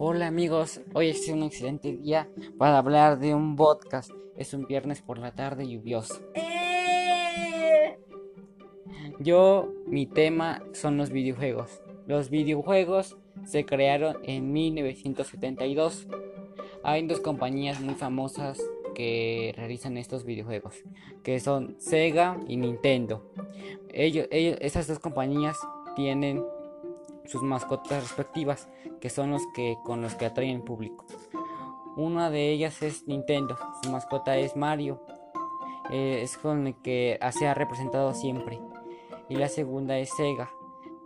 Hola amigos, hoy es un excelente día para hablar de un podcast. Es un viernes por la tarde lluvioso. Eh. Yo, mi tema son los videojuegos. Los videojuegos se crearon en 1972. Hay dos compañías muy famosas que realizan estos videojuegos, que son Sega y Nintendo. Ellos, esas dos compañías tienen sus mascotas respectivas, que son los que con los que atraen público. Una de ellas es Nintendo, su mascota es Mario, eh, es con el que se ha representado siempre. Y la segunda es Sega,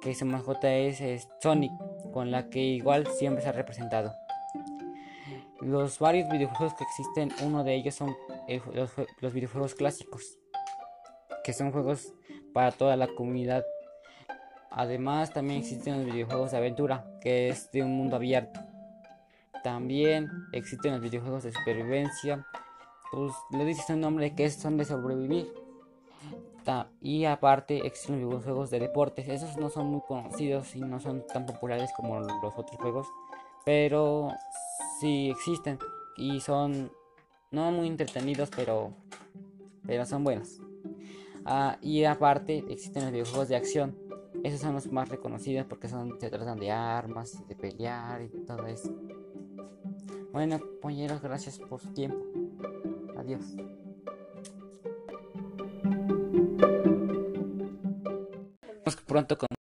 que su mascota es, Sonic, con la que igual siempre se ha representado. Los varios videojuegos que existen, uno de ellos son los, los videojuegos clásicos, que son juegos para toda la comunidad Además, también existen los videojuegos de aventura, que es de un mundo abierto. También existen los videojuegos de supervivencia, pues le dices un nombre que son de sobrevivir. y aparte existen los videojuegos de deportes, esos no son muy conocidos y no son tan populares como los otros juegos, pero sí existen y son no muy entretenidos, pero, pero son buenos. Ah, y aparte existen los videojuegos de acción, esos son los más reconocidos porque son, se tratan de armas, de pelear y todo eso. Bueno, compañeros, gracias por su tiempo. Adiós. pronto con